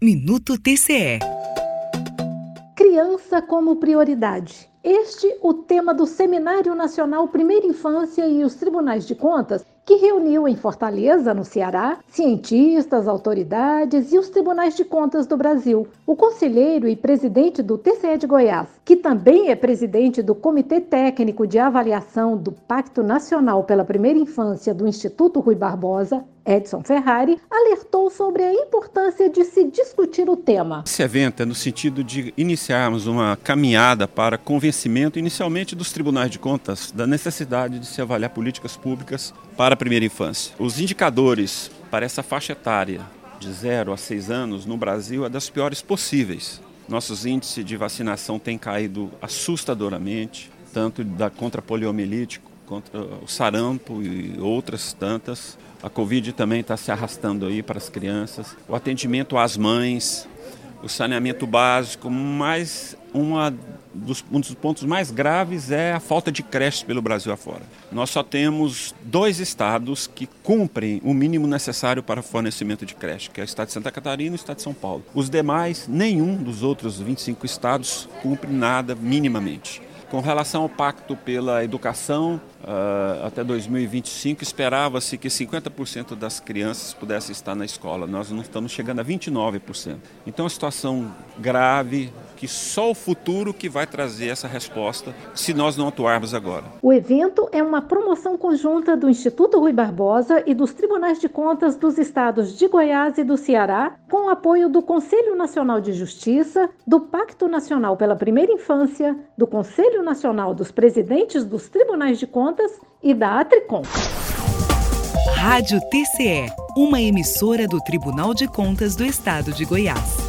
Minuto TCE. Criança como prioridade. Este o tema do Seminário Nacional Primeira Infância e os Tribunais de Contas, que reuniu em Fortaleza, no Ceará, cientistas, autoridades e os tribunais de contas do Brasil. O conselheiro e presidente do TCE de Goiás, que também é presidente do Comitê Técnico de Avaliação do Pacto Nacional pela Primeira Infância do Instituto Rui Barbosa, Edson Ferrari, alertou sobre a importância de se discutir o tema. Esse evento é no sentido de iniciarmos uma caminhada para convencimento, inicialmente dos tribunais de contas, da necessidade de se avaliar políticas públicas para primeira infância. Os indicadores para essa faixa etária de 0 a 6 anos no Brasil é das piores possíveis. Nossos índices de vacinação têm caído assustadoramente, tanto da contra poliomielite contra o sarampo e outras tantas. A Covid também está se arrastando aí para as crianças. O atendimento às mães, o saneamento básico, mas uma dos, um dos pontos mais graves é a falta de creches pelo Brasil afora. Nós só temos dois estados que cumprem o mínimo necessário para fornecimento de creche, que é o estado de Santa Catarina e o estado de São Paulo. Os demais, nenhum dos outros 25 estados cumpre nada minimamente. Com relação ao pacto pela educação, uh, até 2025 esperava-se que 50% das crianças pudessem estar na escola. Nós não estamos chegando a 29%. Então, é uma situação grave que só o futuro que vai trazer essa resposta se nós não atuarmos agora. O evento é uma promoção conjunta do Instituto Rui Barbosa e dos Tribunais de Contas dos estados de Goiás e do Ceará, com o apoio do Conselho Nacional de Justiça, do Pacto Nacional pela Primeira Infância, do Conselho Nacional dos Presidentes dos Tribunais de Contas e da Atricom. Rádio TCE, uma emissora do Tribunal de Contas do Estado de Goiás.